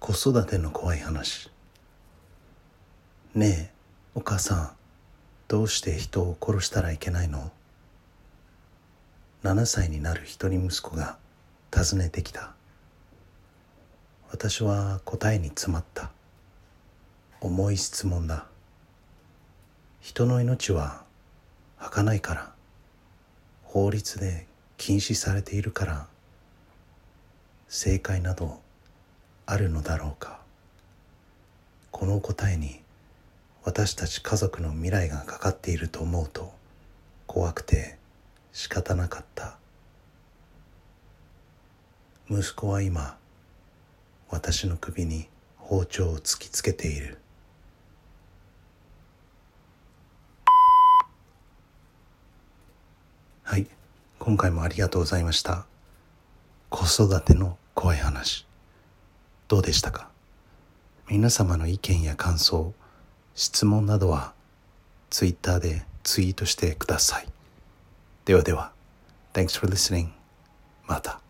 子育ての怖い話。ねえお母さんどうして人を殺したらいけないの？7歳になる一人息子が尋ねてきた。私は答えに詰まった。重い質問だ。人の命は儚いから法律で禁止されているから正解などあるのだろうか？この答えに私たち家族の未来がかかっていると思うと怖くて仕方なかった。息子は今私の首に包丁を突きつけている。はい今回もありがとうございました。子育ての怖い話。どうでしたか？皆様の意見や感想質問などはツイッターでツイートしてください。ではでは Thanks for listening また。